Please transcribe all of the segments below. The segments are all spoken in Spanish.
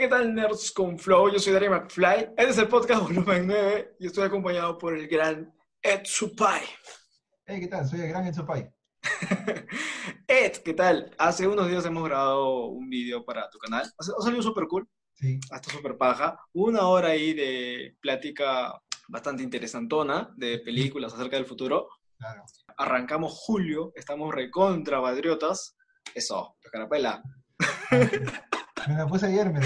¿qué tal nerds con Flow? Yo soy Darío McFly. Este es el podcast volumen 9 y estoy acompañado por el gran Ed Supai. Hey, ¿qué tal? Soy el gran Ed Supai. Ed, ¿qué tal? Hace unos días hemos grabado un video para tu canal. Ha salido súper cool. Sí. Hasta súper paja. Una hora ahí de plática bastante interesantona de películas acerca del futuro. Claro. Arrancamos julio, estamos recontra padriotas. Eso, carapela. Me la puse ayer, me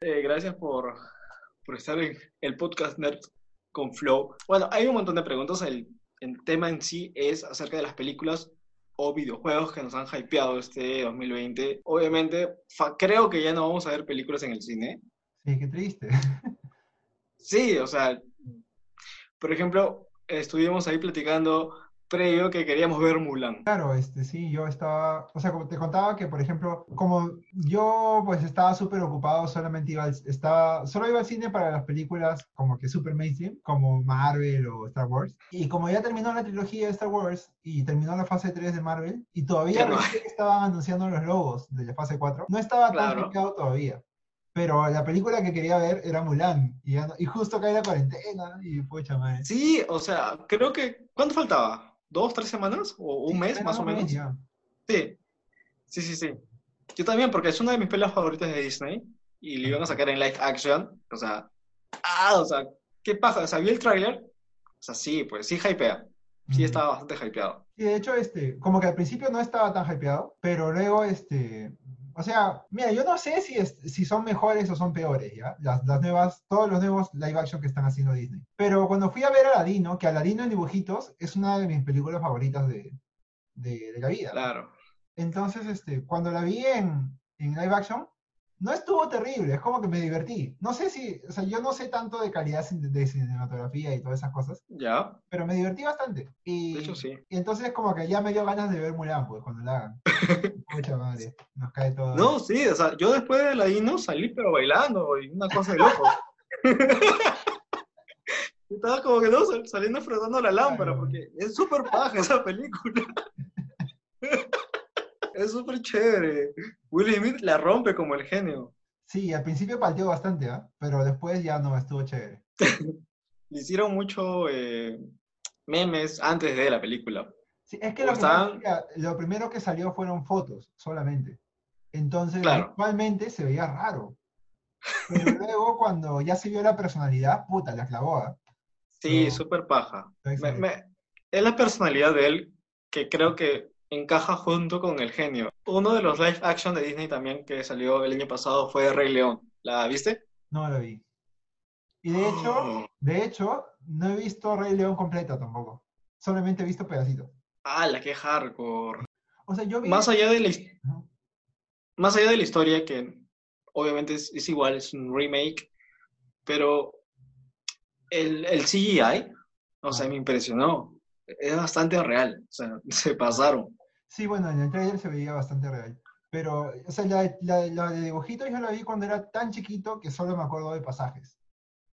Eh, gracias por, por estar en el podcast Nerd con Flow. Bueno, hay un montón de preguntas. El, el tema en sí es acerca de las películas o videojuegos que nos han hypeado este 2020. Obviamente, creo que ya no vamos a ver películas en el cine. Sí, qué triste. Sí, o sea, por ejemplo, estuvimos ahí platicando previo que queríamos ver Mulan. Claro, este, sí, yo estaba, o sea, como te contaba que, por ejemplo, como yo pues estaba súper ocupado, solamente iba, al- estaba, solo iba al cine para las películas como que super mainstream, como Marvel o Star Wars, y como ya terminó la trilogía de Star Wars y terminó la fase 3 de Marvel, y todavía no estaban anunciando los logos de la fase 4, no estaba tan Claro. hypeado todavía. Pero la película que quería ver era Mulan, y, ya no- y justo cae la cuarentena, y pucha madre. Sí, o sea, creo que... ¿Cuánto faltaba? ¿Dos, tres semanas? ¿O un Sí, mes, más o menos? Sí, sí, sí, sí. Yo también, porque es una de mis pelas favoritas de Disney y lo iban a sacar en live action. O sea, ah, o sea, ¿qué pasa? O sea, vi el tráiler. O sea, sí, pues sí hypea. Sí estaba bastante hypeado. Y de hecho, este, como que al principio no estaba tan hypeado, pero luego, este, o sea, mira, yo no sé si, es, si son mejores o son peores, ¿ya? Las, las nuevas, todos los nuevos live action que están haciendo Disney. Pero cuando fui a ver Aladino, que Aladino en dibujitos es una de mis películas favoritas de, de, de la vida. Claro. Entonces, este, cuando la vi en, en live action, no estuvo terrible, es como que me divertí. No sé si, o sea, yo no sé tanto de calidad de cinematografía y todas esas cosas, Ya, pero me divertí bastante. Y, de hecho sí. y entonces como que ya me dio ganas de ver Mulan, pues, cuando la hagan. Pucha madre, nos cae todo. No, sí, o sea, yo después de la Dino salí pero bailando y una cosa de loco. Estaba como que no, sal- saliendo frotando la lámpara porque es súper paja esa película. Es súper chévere. Will Smith la rompe como el genio. Sí, al principio palteó bastante, ¿ah? Pero después ya no, estuvo chévere. Le hicieron mucho eh, memes antes de la película. Sí, es que lo, estaban- es que lo primero que salió fueron fotos, solamente. Entonces, Claro. visualmente se veía raro. Pero luego, cuando ya se vio la personalidad, puta, la clavó, ¿ah? Sí, No. súper paja. Me- me- es la personalidad de él que creo que encaja junto con el genio. Uno de los live action de Disney también que salió el año pasado fue Rey León. ¿La viste? No lo vi. Y de hecho, Oh. de hecho, no he visto Rey León completa tampoco. Solamente he visto pedacitos. ¡Ah, la que hardcore! O sea, yo vi... Más allá de la, Ajá. más allá de la historia, que obviamente es, es igual, es un remake, pero el, el CGI, o sea, me impresionó. Es bastante real, o sea, se pasaron. Sí, bueno, en el trailer se veía bastante real. Pero, o sea, la, la, la de dibujitos yo la vi cuando era tan chiquito que solo me acuerdo de pasajes.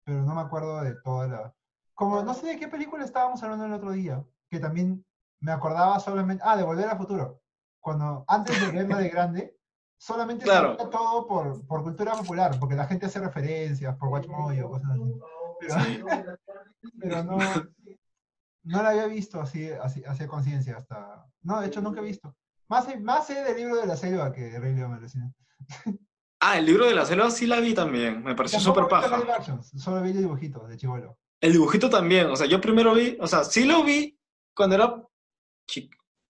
Pero no me acuerdo de toda la... Como, no sé de qué película estábamos hablando el otro día, que también me acordaba solamente... Ah, de Volver al Futuro. Cuando, antes de verla de grande, solamente Claro. sabía todo por, por cultura popular, porque la gente hace referencias, por Watchmojo o cosas así. Pero, pero no, no la había visto así, así, así conciencia hasta... No, de hecho nunca he visto. Más, más sé del libro de la selva que de Rey León me alucina. Ah, el libro de la selva sí la vi también, me pareció súper paja. solo vi dibujitos de chivolo. El dibujito también, o sea, yo primero vi, o sea, sí lo vi cuando era chi-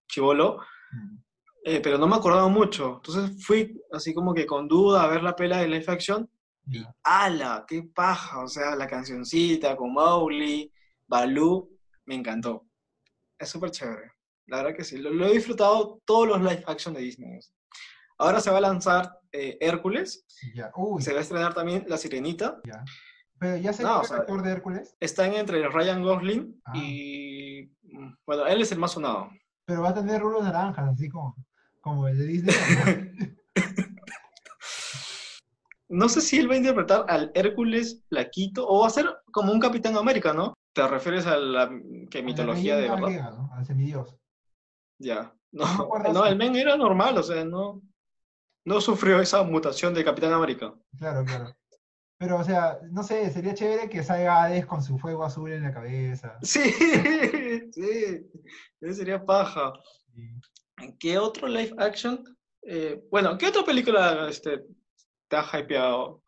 chivolo, Mm. eh, pero no me acordaba mucho. Entonces fui así como que con duda a ver la pela de live action y. ¡ala! ¡Qué paja! O sea, la cancioncita con Mowgli, Baloo, me encantó. Es súper chévere. La verdad que sí, lo, lo he disfrutado todos los live action de Disney. Ahora se va a lanzar eh, Hércules, Ya. Uy, se va a estrenar también La Sirenita. ya. Pero ya sé No, o el actor de Hércules, Están entre Ryan Gosling Ah. y. mm, Bueno, él es el más sonado. pero va a tener rulos naranjas, así como, como el de Disney. No sé si él va a interpretar al Hércules flaquito o va a ser como un Capitán América, ¿no? ¿Te refieres a la que mitología de verdad? griega, ¿no? Al semidios. Ya. No No, el men era normal, o sea, no. no sufrió esa mutación de Capitán América. Claro, claro. Pero, o sea, no sé, sería chévere que salga Hades con su fuego azul en la cabeza. Sí, sí, eso sería paja. Sí. ¿Qué otro live action? Eh, bueno, ¿qué otra película este, te ha hypeado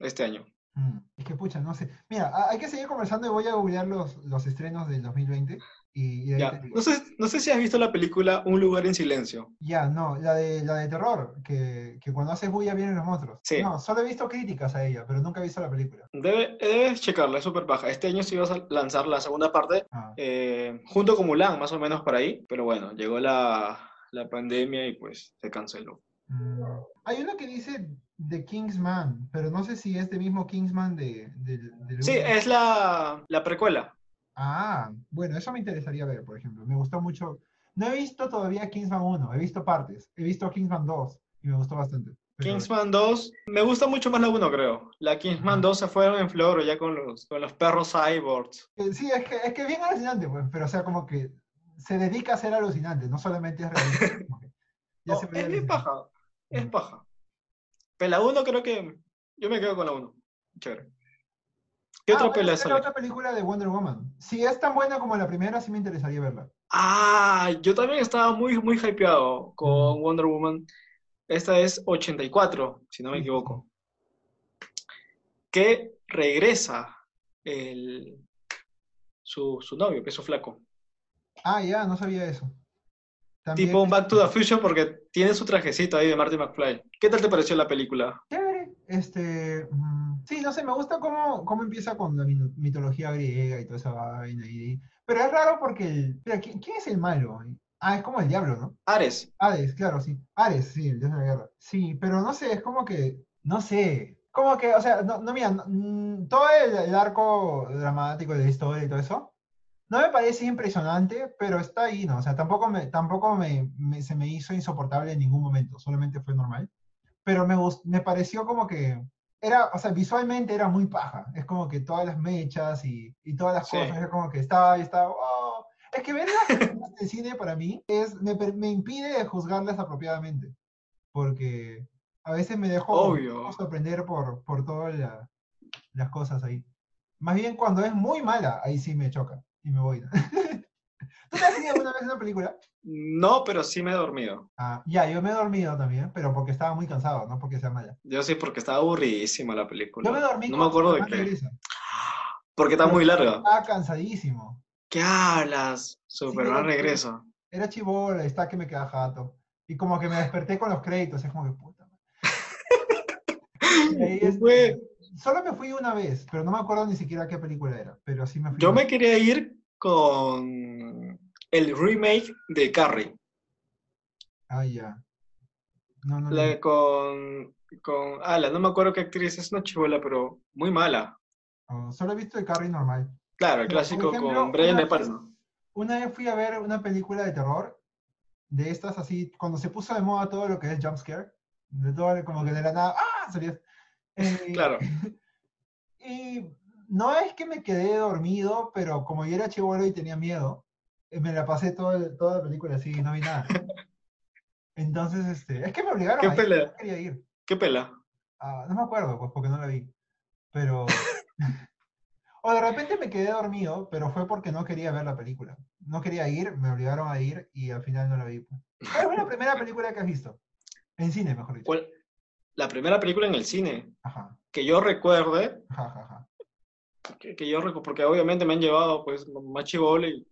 este año? Mm, Es que, pucha, no sé. Mira, ha- hay que seguir conversando y voy a googlear los, los estrenos del 2020 y, y Ya, no sé, no sé si has visto la película Un lugar en silencio. Ya, no, la de, la de terror, que, que cuando haces bulla vienen los monstruos. Sí. No, solo he visto críticas a ella, pero nunca he visto la película. Debe- debes checarla, es súper baja. Este año se iba a lanzar la segunda parte Ah, eh, junto con Mulan, más o menos por ahí. Pero bueno, llegó la, la pandemia y pues se canceló. Mm. Hay uno que dice The Kingsman, pero no sé si es el mismo Kingsman de, del Sí, uno. es la, la precuela. Ah, bueno, eso me interesaría ver, por ejemplo. Me gustó mucho. No he visto todavía Kingsman 1, he visto partes. He visto Kingsman 2 y me gustó bastante. pero- Kingsman 2, me gusta mucho más la 1, creo. La Kingsman 2 se fueron en flor ya con los, con los perros cyborgs. Eh, Sí, es que es que es bien alucinante, pues, pero o sea, como que se dedica a ser alucinante, no solamente es realista. No, es bien paja, es Mm. paja. Pero la 1 creo que yo me quedo con la 1. Chévere. ¿Qué Ah, otra bueno, pelea sale otra película de Wonder Woman. Si es tan buena como la primera, sí me interesaría verla. Ah, yo también estaba muy, muy hypeado con Wonder Woman. Esta es 84, si no me equivoco. Que regresa el, su, su novio, que es su flaco. Ah, ya, no sabía eso. También, Tipo un Back to the Future porque tiene su trajecito ahí de Marty McFly. ¿Qué tal te pareció la película? Chévere. Este, mm, sí, no sé, me gusta cómo, cómo empieza con la mito- mitología griega y toda esa vaina. Y, pero es raro porque, el, espera, ¿quién, quién es el malo? Ah, es como el diablo, ¿no? Ares. Ares, claro, sí. Ares, sí, el dios de la guerra. Sí, pero no sé, es como que, no sé, como que, o sea, no, no mira, no, mm, todo el, el arco dramático de la historia y todo eso, no me parece impresionante, pero está ahí, ¿no? O sea, tampoco me, tampoco me, me- se me hizo insoportable en ningún momento, solamente fue normal. Pero me, me pareció como que, era, o sea, visualmente era muy paja. Es como que todas las mechas y, y todas las Sí. cosas, es como que estaba, y estaba, "Oh". Es que ver las de cine para mí es, me, me impide juzgarlas apropiadamente. Porque a veces me dejo, Obvio. sorprender por, por todas la- las cosas ahí. Más bien cuando es muy mala, ahí sí me choca y me voy. ¿Tú te has visto alguna vez una película? No, pero sí me he dormido. Ah, ya, yo me he dormido también, pero porque estaba muy cansado, no porque sea mala. Yo sí, porque estaba aburridísima la película. Yo me dormí No me acuerdo de qué. Porque está muy larga. Estaba cansadísimo. ¿Qué hablas? Superman Sí, regresa. Era chivola, está que me queda jato. Y como que me desperté con los créditos, es como que puta. madre. Y ahí, ¿Qué este? Solo me fui una vez, pero no me acuerdo ni siquiera qué película era, pero sí me fui. Yo me quería ir con el remake de Carrie. Ah, ya. No, no, no. La con, con Ala, no me acuerdo qué actriz, es una chivola, pero muy mala. Oh, solo he visto el Carrie normal. Claro, el clásico ejemplo, con Brian De Palma. Una vez fui a ver una película de terror, de estas así, cuando se puso de moda todo lo que es jumpscare, de todo, como que de la nada, ¡ah! Salía. Eh, Claro. Y no es que me quedé dormido, pero como yo era chivolo y tenía miedo, eh, me la pasé todo el- toda la película así y no vi nada. Entonces, este, es que me obligaron ¿Qué a ir, pelea? no quería ir. ¿Qué pela? Ah, no me acuerdo, pues, porque no la vi. Pero... o de repente me quedé dormido, pero fue porque no quería ver la película. No quería ir, me obligaron a ir y al final no la vi. pues. ¿Cuál fue la primera película que has visto? En cine, mejor dicho. ¿Cuál? La primera película en el cine Ajá, que yo recuerde, ajá, ajá, ajá. Que, que yo recu- porque obviamente me han llevado pues más chivolo y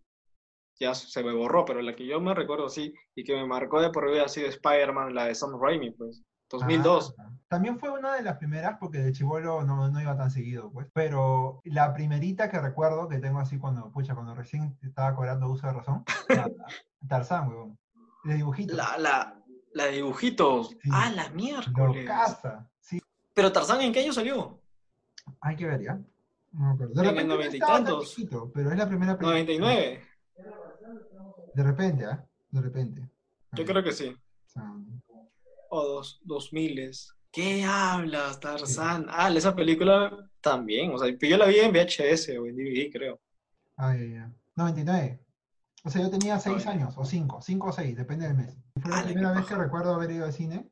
ya se me borró, pero la que yo me recuerdo sí y que me marcó de por vida ha sido Spider-Man, la de Sam Raimi, pues, 2002. Ah, también fue una de las primeras porque de chivolo no, no iba tan seguido, pues. Pero la primerita que recuerdo que tengo así cuando, pucha, cuando recién estaba cobrando uso de razón, era Tarzán, weón. De dibujito. La, la, la de dibujitos. Sí. Ah, la miércoles. Locaza. Sí, Pero Tarzán, ¿en qué año salió? hay que ver, ¿ya? No me acuerdo. De En el repente no noventa y estaba tan tantos. chiquito, pero es la primera película. 99. De repente, ¿ah? De repente. Yo Ah, creo que sí. o sea, O dos, 2000. ¿Qué hablas, Tarzán? Ah, esa película también. O sea, yo la vi en VHS o en DVD, creo. Ah, ya, ya. 99. O sea, yo tenía 6 Ah, ya. años, o 5, 5 o 6, depende del mes. Y Fue la qué primera vez que recuerdo haber ido al cine.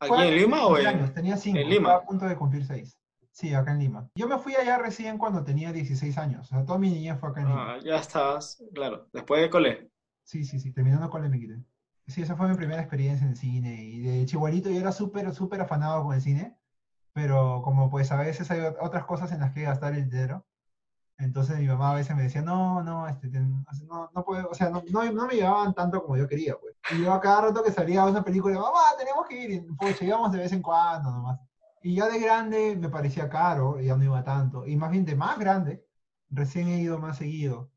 ¿Aquí en Lima o en...? años, Tenía 5, en Lima? a punto de cumplir 6. Sí, acá en Lima. Yo me fui allá recién cuando tenía 16 años. O sea, toda mi niñez fue acá en Lima. Ah, ya estás, claro. Después de cole. Sí, sí, sí, terminando con me quité. Sí, esa fue mi primera experiencia en el cine. Y de chihuahito yo era súper, súper afanado con el cine. Pero como pues a veces hay ot- otras cosas en las que gastar el dinero. Entonces mi mamá a veces me decía, no, no, este, no, no puedo, o sea, no, no, no me llevaban tanto como yo quería, pues. Y yo a cada rato que salía una película, mamá, tenemos que ir, y pues íbamos de vez en cuando nomás. Y ya de grande me parecía caro, ya no iba tanto. Y más bien de más grande, recién he ido más seguido.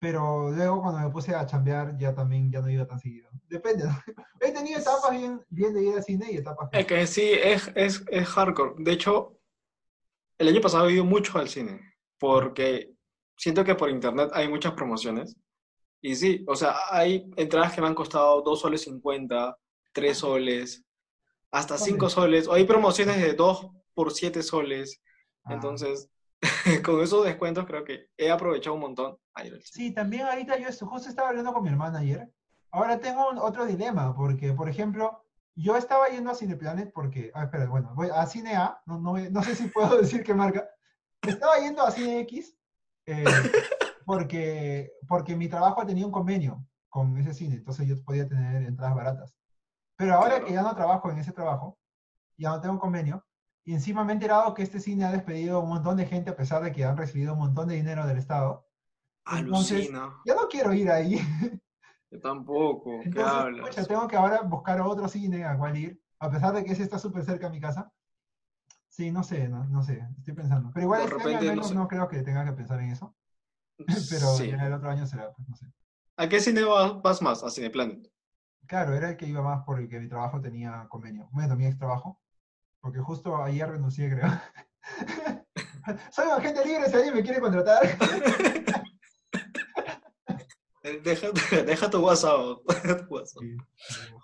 Pero luego cuando me puse a chambear, ya también ya no iba tan seguido. Depende, ¿no? He tenido etapas bien, bien de ir al cine y etapas Es que sí, es, es, es hardcore. De hecho, el año pasado he ido mucho al cine, porque siento que por internet hay muchas promociones. Y sí, o sea, hay entradas que me han costado 2 soles 50, 3 soles, hasta 5 soles, o hay promociones de 2 por 7 soles. Ah. Entonces, con esos descuentos creo que he aprovechado un montón a ir al cine. Sí, también ahorita yo justo estaba hablando con mi hermana ayer. Ahora tengo un- otro dilema, porque, por ejemplo, yo estaba yendo a Cineplanet porque, ah, espera, bueno, voy a Cine A, no, no, no sé si puedo decir qué marca. Estaba yendo a Cine X eh, porque, porque mi trabajo tenía un convenio con ese cine, entonces yo podía tener entradas baratas. Pero ahora Claro. que ya no trabajo en ese trabajo, ya no tengo convenio, y encima me he enterado que este cine ha despedido a un montón de gente a pesar de que han recibido un montón de dinero del Estado. Entonces, Alucina. ya no quiero ir ahí. Yo tampoco. ¿Qué Entonces, hablas? tengo que ahora buscar otro cine a cual ir, a pesar de que ese está súper cerca de mi casa. Sí, no sé, no, no sé, estoy pensando. Pero igual este año al repente, no sé. no creo que tenga que pensar en eso. Pero Sí. el otro año será, pues no sé. ¿A qué cine vas, vas más? A Cineplanet. Claro, era el que iba más por el que mi trabajo tenía convenio. Bueno, mi ex trabajo. Porque justo ayer renuncié, creo. Soy agente libre, si alguien me quiere contratar. Eh, Deja, deja tu WhatsApp. deja tu WhatsApp. Sí,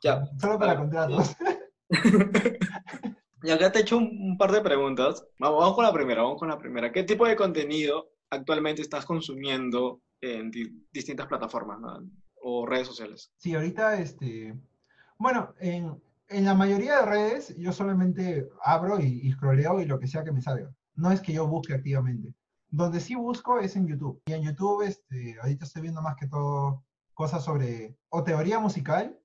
Ya. Solo para Vale. contratos. Y acá te he hecho un, un par de preguntas. Vamos, vamos con la primera, vamos con la primera. ¿Qué tipo de contenido actualmente estás consumiendo en di- distintas plataformas ¿no? O redes sociales? Sí, ahorita, este, bueno, en, en la mayoría de redes yo solamente abro y, y scrolleo y lo que sea que me salga. No es que yo busque activamente. Donde sí busco es en YouTube. Y en YouTube, este, ahorita estoy viendo más que todo cosas sobre o teoría musical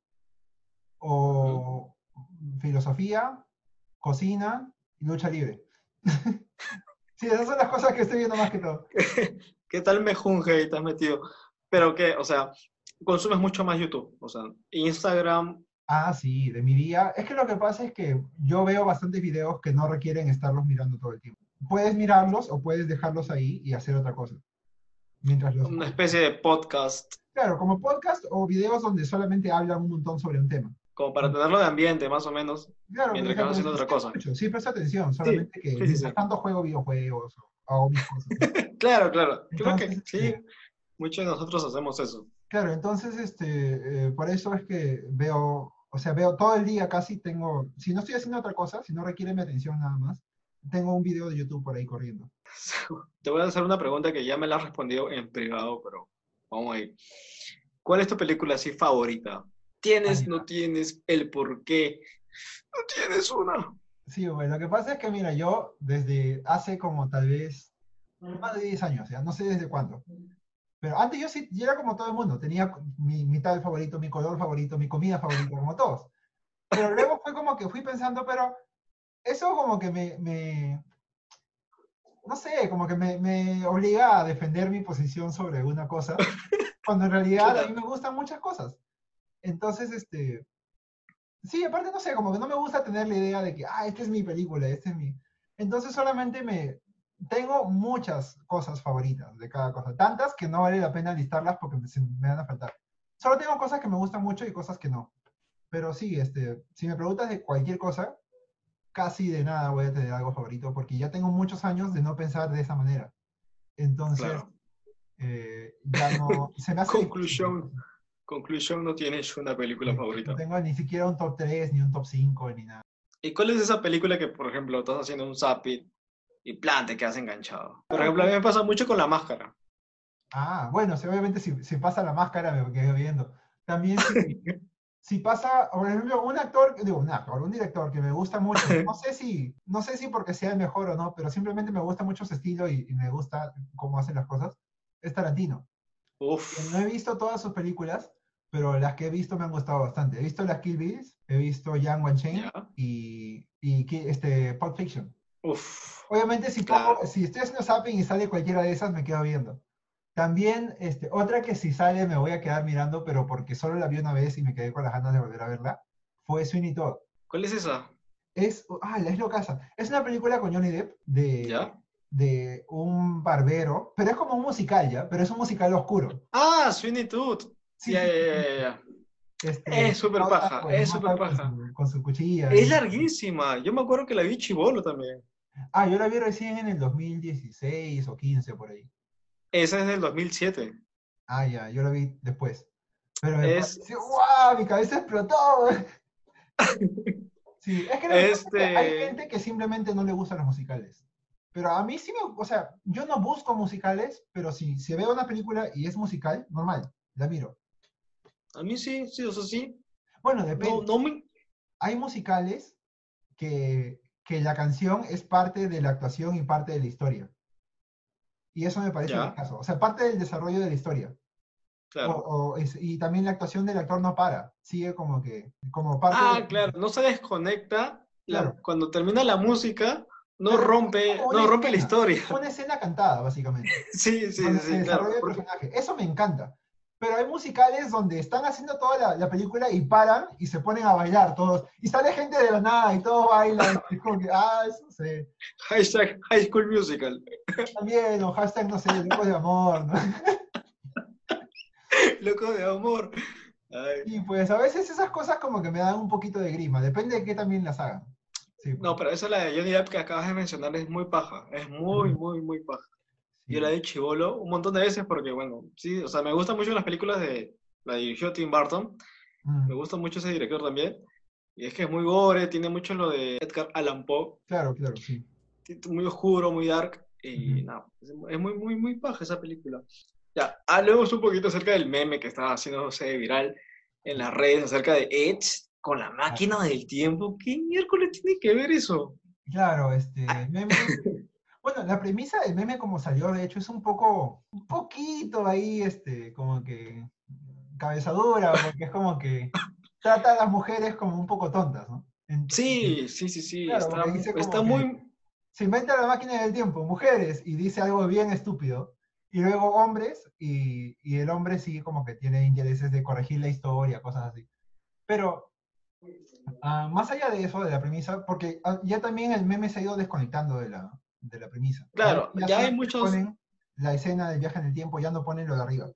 o filosofía, cocina y lucha libre. sí, esas son las cosas que estoy viendo más que todo. ¿Qué tal mejunje y te has metido? Pero que, o sea, consumes mucho más YouTube. O sea, Instagram. Ah, sí, de mi día. Es que lo que pasa es que yo veo bastantes videos que no requieren estarlos mirando todo el tiempo. Puedes mirarlos o puedes dejarlos ahí y hacer otra cosa. Mientras los... Una especie de podcast, Claro, como podcast o videos donde solamente hablan un montón sobre un tema. como para tenerlo de ambiente, más o menos. Claro, Mientras que haciendo otra cosa. escucho, Sí, presta atención, solamente que sí, sí, tanto juego videojuegos o hago mis cosas. Claro, claro. Creo que sí, este, muchos de nosotros hacemos eso. Claro, entonces, este, eh, por eso es que veo, o sea, veo todo el día casi, tengo, si no estoy haciendo otra cosa, si no requiere mi atención nada más, tengo un video de YouTube por ahí corriendo. Te voy a hacer una pregunta que ya me la has respondido en privado, pero vamos ahí. ¿Cuál es tu película así favorita? ¿Tienes, no tienes, el por qué? No tienes una. Sí, bueno, lo que pasa es que, mira, yo desde hace como tal vez más de 10 años, ya no sé desde cuándo, pero antes yo sí, yo era como todo el mundo, tenía mi, mi tal favorito, mi color favorito, mi comida favorita, como todos. Pero luego fue como que fui pensando, pero eso como que me, me no sé, como que me, me obliga a defender mi posición sobre alguna cosa, cuando en realidad a mí me gustan muchas cosas. Entonces, este, sí, aparte no sé, como que no me gusta tener la idea de que, ah, esta es mi película, este es mi... Entonces solamente me... Tengo muchas cosas favoritas de cada cosa, tantas que no vale la pena listarlas porque me, me van a faltar. Solo tengo cosas que me gustan mucho y cosas que no. Pero sí, este, si me preguntas de cualquier cosa, casi de nada voy a tener algo favorito porque ya tengo muchos años de no pensar de esa manera. Entonces, Claro. eh, ya no... Se me hace difícil. Conclusión. Conclusión, no tienes una película Sí, favorita. No tengo ni siquiera un top 3, ni un top 5, ni nada. ¿Y cuál es esa película que, por ejemplo, estás haciendo un zapping y plan, te quedas enganchado? Por ejemplo, a mí me pasa mucho con La Máscara. Ah, bueno, obviamente si, si pasa la máscara me quedo viendo. También si, si pasa, por ejemplo, un actor, digo, un actor, un director que me gusta mucho, no sé si, no sé si porque sea el mejor o no, pero simplemente me gusta mucho su estilo y, y me gusta cómo hace las cosas, es Tarantino. Uf. No he visto todas sus películas, pero las que he visto me han gustado bastante. He visto las Kill Bills, he visto Young One Chain Ya. y, y este, Pulp Fiction. Uf. Obviamente, si, Claro. pongo- si estoy haciendo zapping y sale cualquiera de esas, me quedo viendo. También, este, otra que si sale me voy a quedar mirando, pero porque solo la vi una vez y me quedé con las ganas de volver a verla, fue Sweeney Todd. ¿Cuál es esa? Es, ah, la es locasa. Es una película con Johnny Depp de, ¿Ya? de un barbero, pero es como un musical, ¿ya? Pero es un musical oscuro. Ah, Sweeney Todd. Sí, ya. Este, Es súper paja, pues, es súper con paja. su- Con su cuchilla. Es y- larguísima. Yo me acuerdo que la vi chivolo también. Ah, yo la vi recién en el 2016 o 15 por ahí. Esa es del 2007. Ah, ya, yo la vi después. Pero me Es- pareció, ¡guau! Mi cabeza explotó. Sí, es que, lo que pasa es que hay Este- gente que simplemente no le gustan los musicales. Pero a mí sí me, o sea, yo no busco musicales, pero si, si veo una película y es musical, normal, la miro. A mí sí, sí, o sea, sí. Bueno, depende. No, no me... Hay musicales que, que la canción es parte de la actuación y parte de la historia. Y eso me parece el caso. O sea, parte del desarrollo de la historia. Claro. O- o es- y también la actuación del actor no para. Sigue como que, como parte Ah, de- claro, no se desconecta. la- Claro. Cuando termina la música, no Claro, rompe, no una rompe la escena. historia. Una escena cantada, básicamente. Sí, sí, sí, se claro. desarrolla el porque- personaje. Eso me encanta. Pero hay musicales donde están haciendo toda la, la película y paran y se ponen a bailar todos. Y sale gente de la nada y todos bailan. y como que, ah, eso sé. Hashtag High School Musical. También, o hashtag, no sé, locos de amor, ¿no? Loco de amor. Ay. Y pues a veces esas cosas como que me dan un poquito de grima. Depende de qué también las hagan. Sí, pues, No, pero esa la de Johnny Depp que acabas de mencionar es muy paja. Es muy, muy, muy paja. Yo la he chivolo un montón de veces porque, bueno, sí, o sea, me gustan mucho las películas de. La dirigió Tim Burton. Mm, Me gusta mucho ese director también. Y es que es muy gore, tiene mucho lo de Edgar Allan Poe. Claro, claro, sí. Muy oscuro, muy dark. Y Ujú. nada, es es muy, muy, muy paja esa película. Ya, hablemos un poquito acerca del meme que estaba haciéndose viral en las redes acerca de Edge con la máquina del tiempo. ¿Qué miércoles tiene que ver eso? Claro, este meme. Bueno, la premisa del meme como salió, de hecho, es un poco, un poquito ahí, este, como que cabezadura, porque es como que trata a las mujeres como un poco tontas, ¿no? Entonces, Sí, sí, sí, sí. Claro, está muy. Se inventa la máquina del tiempo, mujeres, y dice algo bien estúpido. Y luego hombres, y, y el hombre sí como que tiene intereses de corregir la historia, cosas así. Pero ah, más allá de eso, de la premisa, porque ah, ya también el meme se ha ido desconectando de la, de la premisa. Claro, ya hay muchos- ponen la escena del viaje en el tiempo, ya no ponen lo de arriba.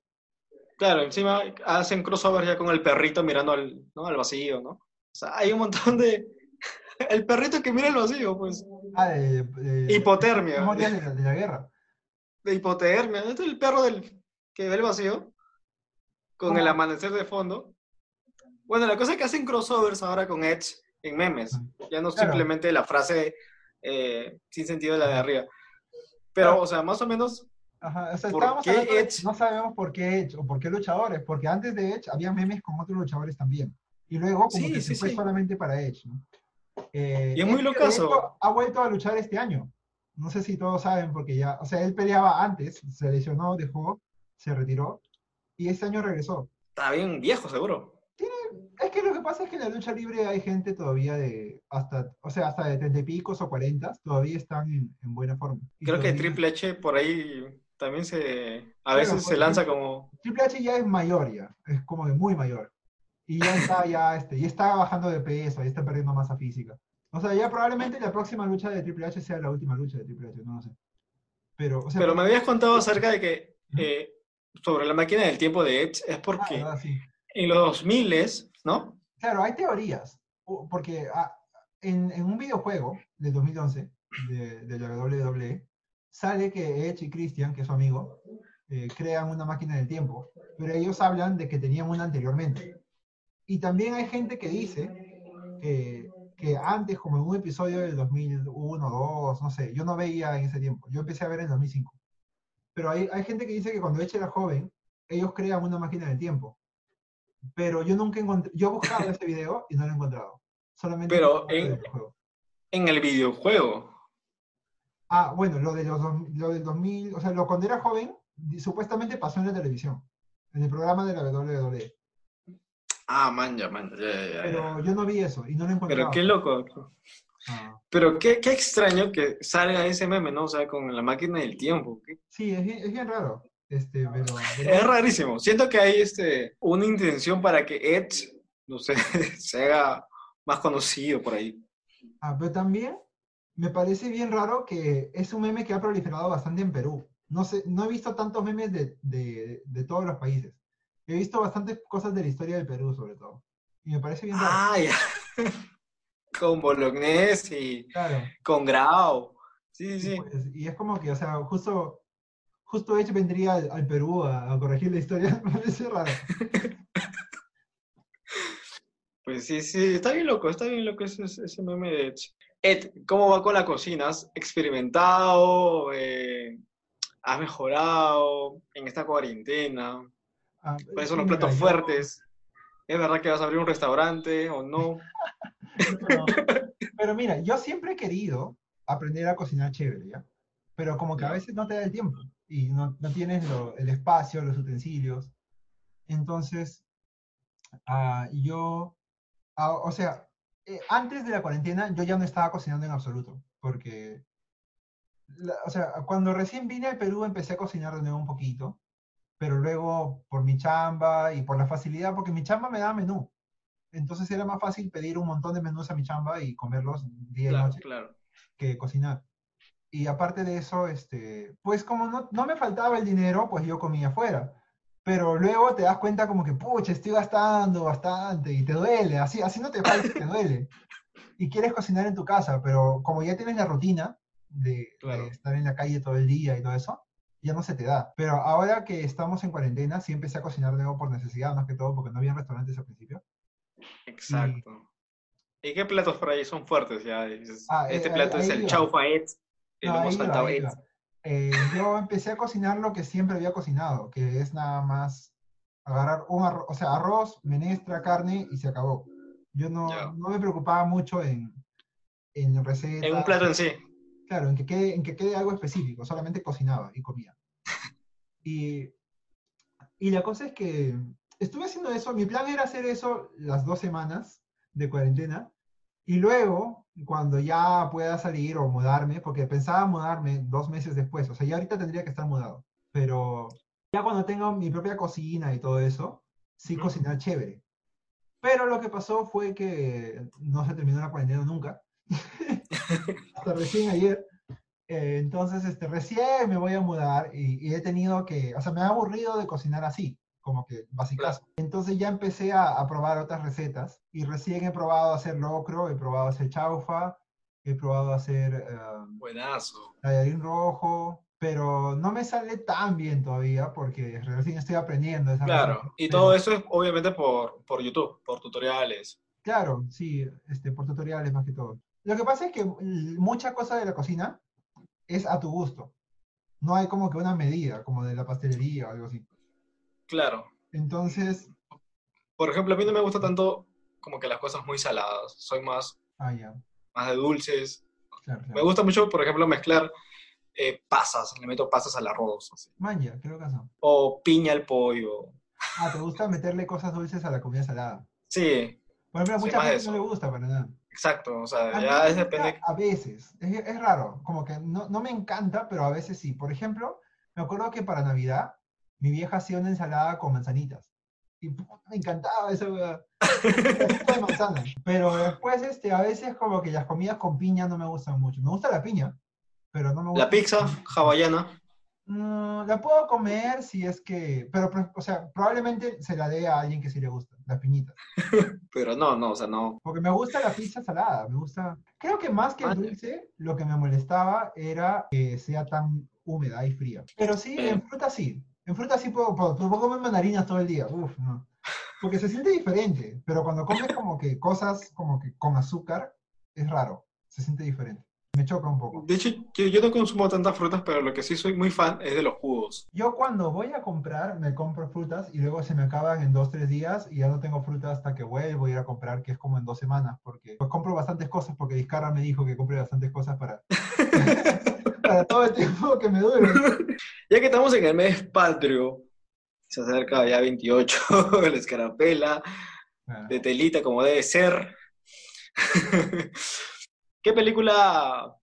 Claro, encima hacen crossover ya con el perrito mirando al, ¿no? al vacío, ¿no? O sea, hay un montón de. El perrito que mira el vacío, pues. Ah, de, de- Hipotermia. De la, de la guerra. De hipotermia. Este es el perro del que ve el vacío. Con ¿Cómo? el amanecer de fondo. Bueno, la cosa es que hacen crossovers ahora con Edge en memes. Ya no Claro. simplemente la frase eh, sin sentido de la de arriba. Pero, o sea, más o menos. Ajá, o sea, ¿Por qué hablando de- Edge? no sabemos por qué Edge o por qué luchadores, porque antes de Edge había memes con otros luchadores también. Y luego como Sí, que se sí, fue sí. solamente para Edge, ¿no? Eh, Y es muy locazo. ha vuelto a luchar este año. No sé si todos saben, porque ya, o sea, él peleaba antes, se lesionó, dejó, se retiró, y este año regresó. Está bien viejo, seguro. Es que lo que pasa es que en la lucha libre hay gente todavía de, hasta, o sea, hasta de treinta y picos o cuarentas, todavía están en, en buena forma. Y Creo que todavía- Triple H por ahí también se. A veces se porque- lanza como. Triple H ya es mayor ya, es como de muy mayor. Y ya está, ya, este, ya está bajando de peso, ya está perdiendo masa física. O sea, ya probablemente la próxima lucha de Triple H sea la última lucha de Triple H, no lo sé. Pero, o sea, Pero me habías contado acerca de que. Eh, sobre la máquina del tiempo de Edge es ah, porque ¿verdad? Sí. en los 2000 Claro, hay teorías, porque ah, en, un videojuego del 2011 de, la WWE sale que Edge y Christian, que es su amigo, eh, crean una máquina del tiempo, pero ellos hablan de que tenían una anteriormente. Y también hay gente que dice que, que antes, como en un episodio del 2001, 2, no sé, yo no veía en ese tiempo, yo empecé a ver en 2005. Pero hay, hay gente que dice que cuando Edge era joven, ellos crean una máquina del tiempo. Pero yo nunca encontré, yo he buscado ese video y no lo he encontrado. Solamente Pero en el en- el videojuego. Ah, bueno, lo, de los, lo del 2000, o sea, lo cuando era joven, supuestamente pasó en la televisión, en el programa de la WWE. Ah, man, ya, man, ya, ya. Pero yo no vi eso y no lo he encontrado. Pero qué loco. Ah, Pero qué, qué extraño que salga ese meme, ¿no? O sea, con la máquina del tiempo. Qué- sí, es bien, es bien raro. Este, pero, pero- Es rarísimo. Siento que hay este, una intención para que Edge, no sé, se haga más conocido por ahí. ah, pero también me parece bien raro que es un meme que ha proliferado bastante en Perú. No sé, no he visto tantos memes de, de, de todos los países. He visto bastantes cosas de la historia del Perú, sobre todo. Y me parece bien raro. Ah, ya. con Bolognese y Claro. con Grau. Sí, sí, Y, sí. pues, y es como que, o sea, justo, justo Edge vendría al, al Perú a, a corregir la historia. Me parece raro. Pues sí, sí, está bien loco, está bien loco ese, ese meme de Edge. Ed, ¿cómo va con la cocina? ¿Has experimentado? Eh, ¿Has mejorado en esta cuarentena? Ah, ¿Cuáles son los platos fuertes? ¿Es verdad que vas a abrir un restaurante o no? no, pero mira, yo siempre he querido aprender a cocinar chévere, ¿ya? Pero como que a veces no te da el tiempo y no, no tienes lo- el espacio, los utensilios. Entonces, ah, yo, ah, o sea, eh, antes de la cuarentena yo ya no estaba cocinando en absoluto, porque, la- o sea, cuando recién vine al Perú empecé a cocinar de nuevo un poquito, pero luego por mi chamba y por la facilidad, porque mi chamba me da menú. Entonces era más fácil pedir un montón de menús a mi chamba y comerlos día y Claro, noche claro. que cocinar. Y aparte de eso, este, pues como no, no me faltaba el dinero, pues yo comía afuera. Pero luego te das cuenta como que, pucha, estoy gastando bastante y te duele, así, así no te falta, te duele. Y quieres cocinar en tu casa, pero como ya tienes la rutina de, estar en la calle todo el día y todo eso, ya no se te da. Pero ahora que estamos en cuarentena, sí empecé a cocinar de nuevo por necesidad, más que todo porque no había restaurantes al principio. Exacto. ¿Y qué platos por ahí son fuertes? Ya Ah, este plato es el chaufa No, iba, iba. Eh, yo empecé a cocinar lo que siempre había cocinado, que es nada más agarrar un arroz, o sea, arroz, menestra, carne y se acabó. Yo no, no me preocupaba mucho en, en recetas. En un plato en sí. Claro, en que, quede, en que quede algo específico, solamente cocinaba y comía. Y, y la cosa es que estuve haciendo eso, mi plan era hacer eso las dos semanas de cuarentena, y luego, cuando ya pueda salir o mudarme, porque pensaba mudarme dos meses después, o sea, ya ahorita tendría que estar mudado, pero ya cuando tenga mi propia cocina y todo eso, sí cocinar chévere. Pero lo que pasó fue que no se terminó la cuarentena nunca. Hasta recién ayer. Eh, entonces, este, recién me voy a mudar y, y he tenido que, o sea, me ha aburrido de cocinar así, como que básicas. Entonces ya empecé a, a probar otras recetas y recién he probado a hacer locro, he probado hacer chaufa, he probado a hacer eh, Buenazo. tallarín rojo, pero no me sale tan bien todavía porque recién estoy aprendiendo esa Claro. Y todo eso es obviamente por, por YouTube, por tutoriales. Claro, sí, este, por tutoriales más que todo. Lo que pasa es que mucha cosa de la cocina es a tu gusto. No hay como que una medida, como de la pastelería o algo así. Claro. Entonces, Por ejemplo, a mí no me gusta tanto como que las cosas muy saladas. Soy más, ah, ya, más de dulces. claro, Me gusta mucho, por ejemplo, mezclar eh, pasas. Le meto pasas al arroz. así. Manja, creo que eso. O piña al pollo. Ah, ¿te gusta meterle cosas dulces a la comida salada? Sí, Por ejemplo, a mucha gente no le gusta para nada. exacto. O sea, A ya es depende. A veces, es, es raro, como que no, no me encanta, pero a veces sí. Por ejemplo, me acuerdo que para Navidad mi vieja hacía una ensalada con manzanitas. Y me encantaba esa de manzana. Pero después, este, a veces como que las comidas con piña no me gustan mucho. Me gusta la piña, pero no me gusta. La pizza hawaiana. Mm, la puedo comer si es que, pero, pero, o sea, probablemente se la dé a alguien que sí le gusta, las piñitas. Pero no, no, o sea, no. Porque me gusta la pizza salada, me gusta. Creo que más que el dulce, lo que me molestaba era que sea tan húmeda y fría. Pero sí, Eh. en fruta sí. En fruta sí puedo, puedo, puedo comer mandarinas todo el día. Uf, no. Porque se siente diferente. Pero cuando comes como que cosas como que con azúcar, es raro. Se siente diferente. Me choca un poco. De hecho, yo, no consumo tantas frutas, pero lo que sí soy muy fan es de los jugos. Yo cuando voy a comprar, me compro frutas y luego se me acaban en dos, tres días y ya no tengo fruta hasta que vuelvo a ir a comprar, que es como en dos semanas, porque pues compro bastantes cosas, porque Vizcarra me dijo que compre bastantes cosas para, para todo el tiempo que me dure. Ya que estamos en el mes patrio, se acerca ya 28, la escarapela, Ah, de telita como debe ser. ¿Qué película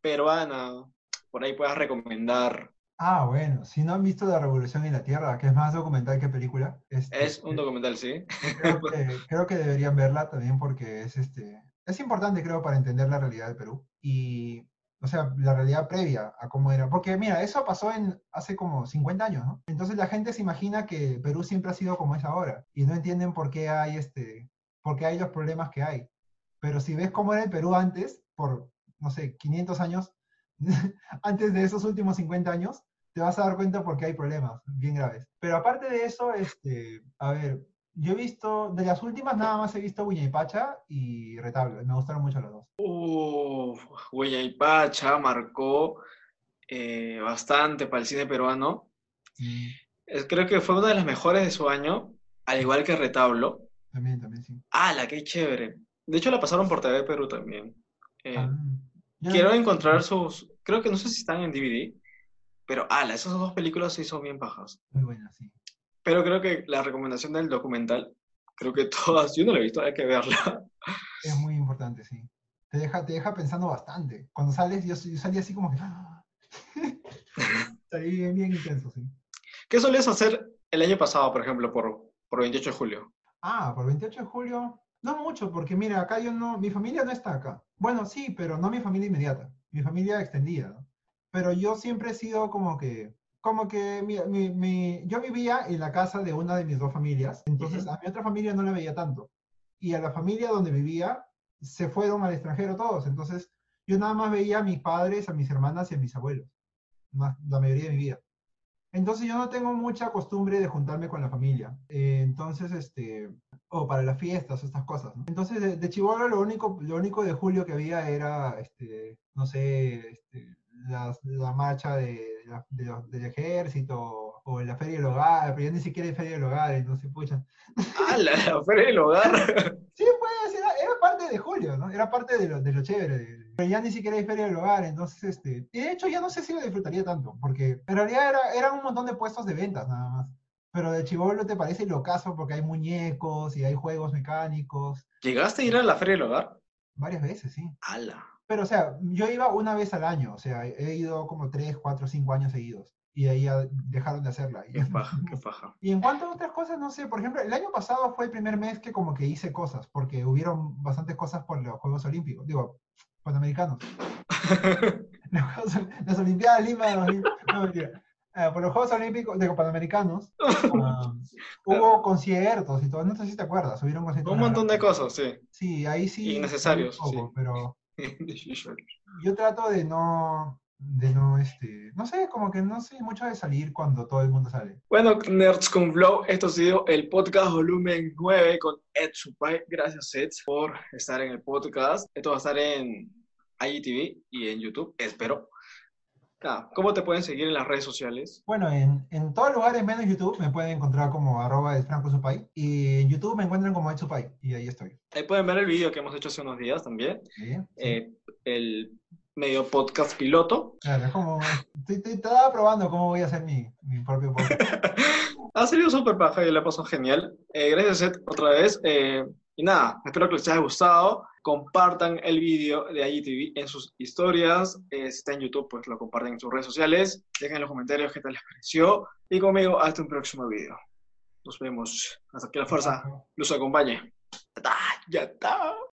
peruana por ahí puedas recomendar? Ah, bueno, si no han visto La Revolución en la Tierra, que es más documental que película, este, Es un documental, sí. creo que, creo que deberían verla también porque es, este, es importante, creo, para entender la realidad de Perú. Y, o sea, la realidad previa a cómo era. Porque, mira, eso pasó en, hace como 50 años, ¿no? Entonces la gente se imagina que Perú siempre ha sido como es ahora. Y no entienden por qué hay, este, por qué hay los problemas que hay. Pero si ves cómo era el Perú antes, por, no sé, 500 años, antes de esos últimos 50 años, te vas a dar cuenta porque hay problemas bien graves. Pero aparte de eso, este, a ver, yo he visto, de las últimas nada más he visto Pacha y Retablo, y me gustaron mucho los dos. Uf, Pacha marcó eh, bastante para el cine peruano. Es- creo que fue una de las mejores de su año, al igual que Retablo. también, también, sí. ¡Hala, qué chévere! De hecho, la pasaron por TV Perú también. Eh, Ah, no quiero encontrar sus... Creo que no sé si están en DVD, pero ¡ala! Esas dos películas sí son bien bajas. Muy buena, sí. Pero creo que la recomendación del documental, creo que todas, yo no la he visto, hay que verla. Es muy importante, sí. Te deja, te deja pensando bastante. Cuando sales, yo, yo salí así como que... ¡ah! salí bien, bien intenso, sí. ¿Qué solías hacer el año pasado, por ejemplo, por, por 28 de julio? Ah, por 28 de julio. No mucho, porque mira, acá yo no, mi familia no está acá. Bueno, sí, pero no mi familia inmediata, mi familia extendida, ¿no? Pero yo siempre he sido como que, como que mi, mi- mi- yo vivía en la casa de una de mis dos familias, entonces a mi otra familia no la veía tanto. Y a la familia donde vivía se fueron al extranjero todos, entonces yo nada más veía a mis padres, a mis hermanas y a mis abuelos, más, la mayoría de mi vida. Entonces yo no tengo mucha costumbre de juntarme con la familia. Eh, entonces, este, o para las fiestas, estas cosas, ¿no? Entonces, de, de chibolo lo único, lo único de julio que había era, este, no sé, este, las- la, marcha de, la- de los- del ejército o la feria del hogar, pero ya ni siquiera hay feria del hogar, entonces, pucha. ¡Hala! La feria del hogar. Sí, pues, era, era parte de julio, ¿no? Era parte de lo, de lo chévere. de- pero ya ni siquiera hay feria del hogar, entonces, este... y de hecho, ya no sé si lo disfrutaría tanto, porque en realidad era, eran un montón de puestos de ventas, nada más. Pero de chivolo te parece locazo porque hay muñecos y hay juegos mecánicos, ¿Llegaste a ir a la feria del hogar? varias veces, sí. ¡Hala! Pero, o sea, yo iba una vez al año, o sea, he ido como tres, cuatro, cinco años seguidos. Y ahí dejaron de hacerla. ¡Qué paja, qué paja! Y en cuanto a otras cosas, no sé, por ejemplo, el año pasado fue el primer mes que como que hice cosas, porque hubieron bastantes cosas por los Juegos Olímpicos, digo, Panamericanos. Los Juegos- Las Olimpiadas de Lima, 2000 no mentira. Eh, por los Juegos Olímpicos, digo, Panamericanos, ah, hubo conciertos y todo, no sé si te acuerdas, hubieron conciertos. Un montón de cosas, sí. Sí, ahí sí. Innecesarios, poco, sí. Pero yo trato de no, de no, este, no sé, como que no soy mucho de salir cuando todo el mundo sale. Bueno, Nerds con Flow, esto ha sido el podcast volumen 9 con Ed Supay. Gracias, Ed, por estar en el podcast. Esto va a estar en IGTV y en YouTube, espero. ¿Cómo te pueden seguir en las redes sociales? Bueno, en, en todos lugares menos YouTube me pueden encontrar como arroba Supay y en YouTube me encuentran como Supay y ahí estoy. Ahí pueden ver el video que hemos hecho hace unos días también. ¿Sí? Sí. eh, el medio podcast piloto. Claro, es como, estaba probando cómo voy a hacer mi, mi propio podcast. Ha salido súper paja y le pasó genial. Eh, gracias, Ed, otra vez. Eh, y nada, espero que les haya gustado. Compartan el vídeo de IGTV en sus historias. Eh, si está en YouTube, pues lo comparten en sus redes sociales. Dejen en los comentarios qué tal les pareció. Y conmigo, hasta un próximo video. Nos vemos. Hasta que la fuerza los acompañe. Ya está. Ya está.